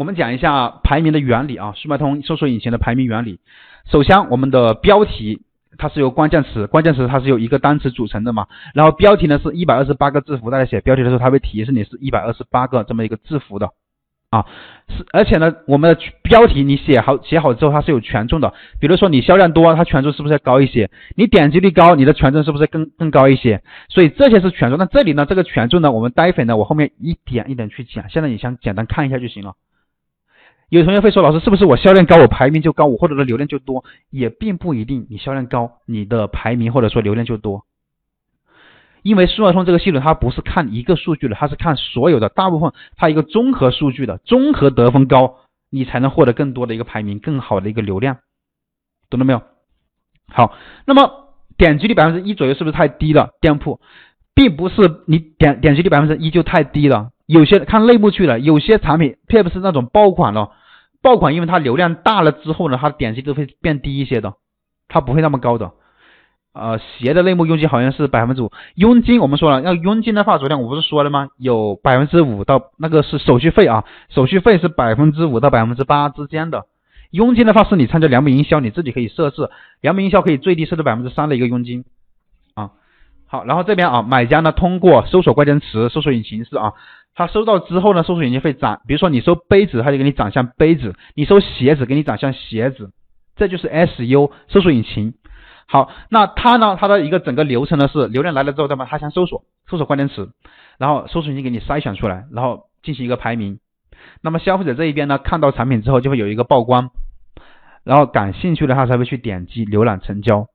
我们讲一下排名的原理啊，速卖通搜索引擎的排名原理。首先，我们的标题它是由关键词，关键词它是由一个单词组成的嘛。然后标题呢是一百二十八个字符，大家写标题的时候，它会提示你是一百二十八个这么一个字符的啊。是，而且呢，我们的标题你写好写好之后，它是有权重的。比如说你销量多，它权重是不是要高一些？你点击率高，你的权重是不是更更高一些？所以这些是权重。那这里呢，这个权重呢，我们待会呢，我后面一点一点去讲。现在你先简单看一下就行了。有同学会说，老师是不是我销量高，我排名就高，我获得的流量就多？也并不一定，你销量高，你的排名或者说流量就多。因为速卖通这个系统，它不是看一个数据的，它是看所有的，大部分它一个综合数据的，综合得分高，你才能获得更多的一个排名，更好的一个流量，懂了没有？好，那么点击率百分之一左右是不是太低了？店铺并不是你点点击率百分之一就太低了，有些看内部去了，有些产品特别是那种爆款了。爆款，因为它流量大了之后呢，它的点击都会变低一些的，它不会那么高的。呃，鞋的类目佣金好像是百分之五，佣金我们说了，要佣金的话，昨天我不是说了吗？有百分之五到那个是手续费啊，手续费是百分之五到百分之八之间的。佣金的话是你参加两百营销，你自己可以设置，两百营销可以最低设置百分之三的一个佣金啊。好，然后这边啊，买家呢通过搜索关键词，搜索引擎是啊。他收到之后呢，搜索引擎会展，比如说你搜杯子，他就给你长像杯子；你搜鞋子，给你长像鞋子。这就是 SU 搜索引擎。好，那它呢，它的一个整个流程呢是流量来了之后，对吧？它先搜索，搜索关键词，然后搜索引擎给你筛选出来，然后进行一个排名。那么消费者这一边呢，看到产品之后就会有一个曝光，然后感兴趣的他才会去点击浏览成交。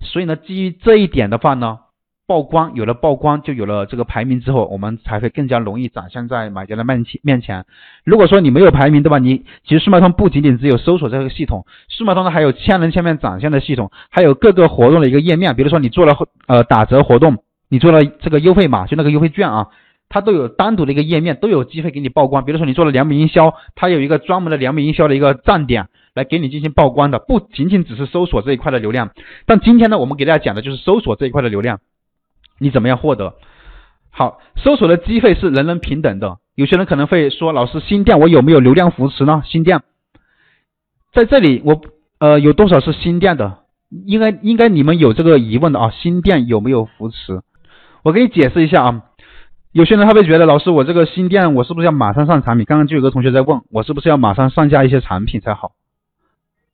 所以呢，基于这一点的话呢。曝光有了曝光，就有了这个排名之后，我们才会更加容易展现在买家的面前面前。如果说你没有排名，对吧？你其实数码通不仅仅只有搜索这个系统，数码通呢还有千人千面展现的系统，还有各个活动的一个页面。比如说你做了呃打折活动，你做了这个优惠码，就那个优惠券啊，它都有单独的一个页面，都有机会给你曝光。比如说你做了两米营销，它有一个专门的两米营销的一个站点来给你进行曝光的，不仅仅只是搜索这一块的流量。但今天呢，我们给大家讲的就是搜索这一块的流量。你怎么样获得？好，搜索的机会是人人平等的。有些人可能会说，老师新店我有没有流量扶持呢？新店在这里，我呃有多少是新店的？应该应该你们有这个疑问的啊，新店有没有扶持？我给你解释一下啊。有些人他会觉得，老师我这个新店我是不是要马上上产品？刚刚就有个同学在问我是不是要马上上架一些产品才好？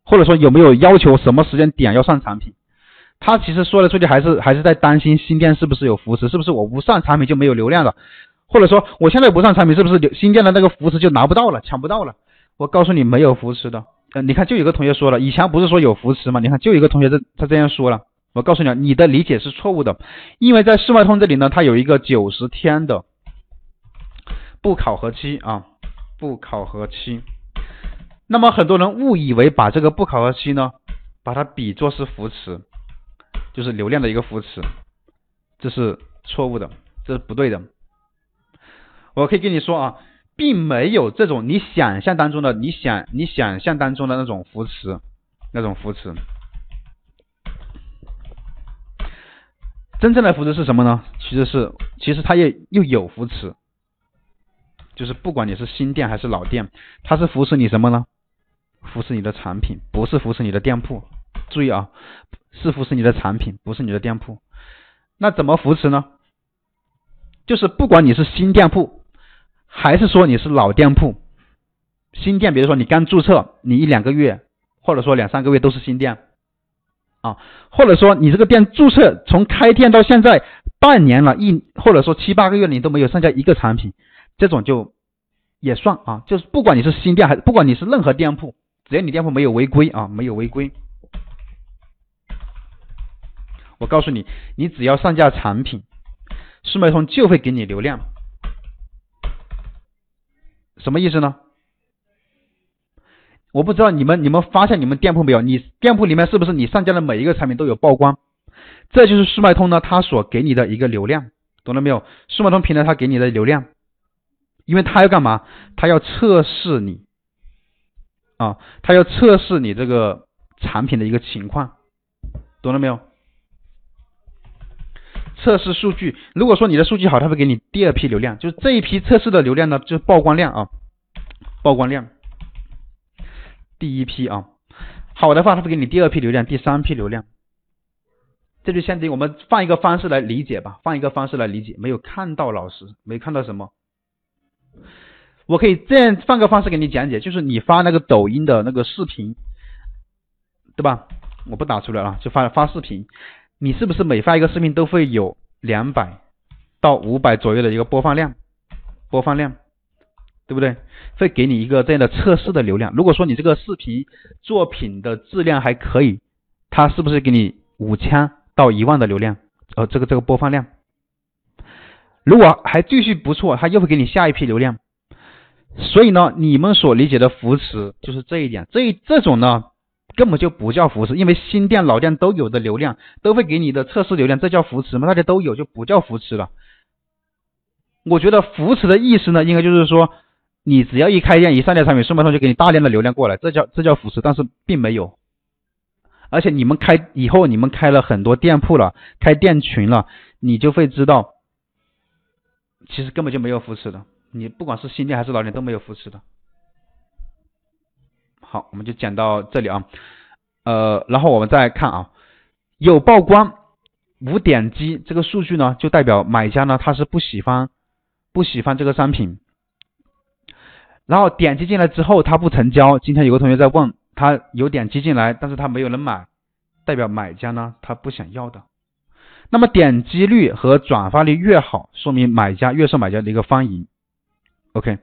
或者说有没有要求什么时间点要上产品？他其实说的出去还是还是在担心新店是不是有扶持，是不是我不上产品就没有流量了，或者说我现在不上产品是不是新店的那个扶持就拿不到了，抢不到了？我告诉你没有扶持的，呃，你看就有个同学说了，以前不是说有扶持吗？你看就有一个同学这他这样说了，我告诉你，你的理解是错误的，因为在世外通这里呢，它有一个九十天的不考核期啊，不考核期，那么很多人误以为把这个不考核期呢，把它比作是扶持。就是流量的一个扶持，这是错误的，这是不对的。我可以跟你说啊，并没有这种你想象当中的，你想你想象当中的那种扶持，那种扶持。真正的扶持是什么呢？其实是，其实它也又有扶持，就是不管你是新店还是老店，它是扶持你什么呢？扶持你的产品，不是扶持你的店铺。注意啊。是扶持你的产品，不是你的店铺。那怎么扶持呢？就是不管你是新店铺，还是说你是老店铺，新店，比如说你刚注册，你一两个月，或者说两三个月都是新店啊，或者说你这个店注册从开店到现在半年了，一或者说七八个月你都没有上架一个产品，这种就也算啊。就是不管你是新店还是不管你是任何店铺，只要你店铺没有违规啊，没有违规。我告诉你，你只要上架产品，速卖通就会给你流量。什么意思呢？我不知道你们你们发现你们店铺没有？你店铺里面是不是你上架的每一个产品都有曝光？这就是速卖通呢，它所给你的一个流量，懂了没有？速卖通平台它给你的流量，因为它要干嘛？它要测试你啊，它要测试你这个产品的一个情况，懂了没有？测试数据，如果说你的数据好，他会给你第二批流量，就是这一批测试的流量呢，就是曝光量啊。曝光量，第一批啊，好的话，它会给你第二批流量、第三批流量。这就相当于我们换一个方式来理解吧，换一个方式来理解。没有看到老师，没看到什么？我可以这样换个方式给你讲解，就是你发那个抖音的那个视频，对吧？我不打出来了，就发发视频。你是不是每发一个视频都会有两百到五百左右的一个播放量？播放量，对不对？会给你一个这样的测试的流量。如果说你这个视频作品的质量还可以，它是不是给你五千？到一万的流量，呃，这个这个播放量，如果还继续不错，它又会给你下一批流量。所以呢，你们所理解的扶持就是这一点，这这种呢根本就不叫扶持，因为新店老店都有的流量都会给你的测试流量，这叫扶持吗？大家都有就不叫扶持了。我觉得扶持的意思呢，应该就是说，你只要一开店一上架产品，顺丰通就给你大量的流量过来，这叫这叫扶持，但是并没有。而且你们开以后，你们开了很多店铺了，开店群了，你就会知道，其实根本就没有扶持的。你不管是新店还是老店都没有扶持的。好，我们就讲到这里啊。呃，然后我们再看啊，有曝光无点击这个数据呢，就代表买家呢他是不喜欢不喜欢这个商品。然后点击进来之后他不成交。今天有个同学在问。他有点击进来，但是他没有人买，代表买家呢他不想要的。那么点击率和转发率越好，说明买家越受买家的一个欢迎。OK。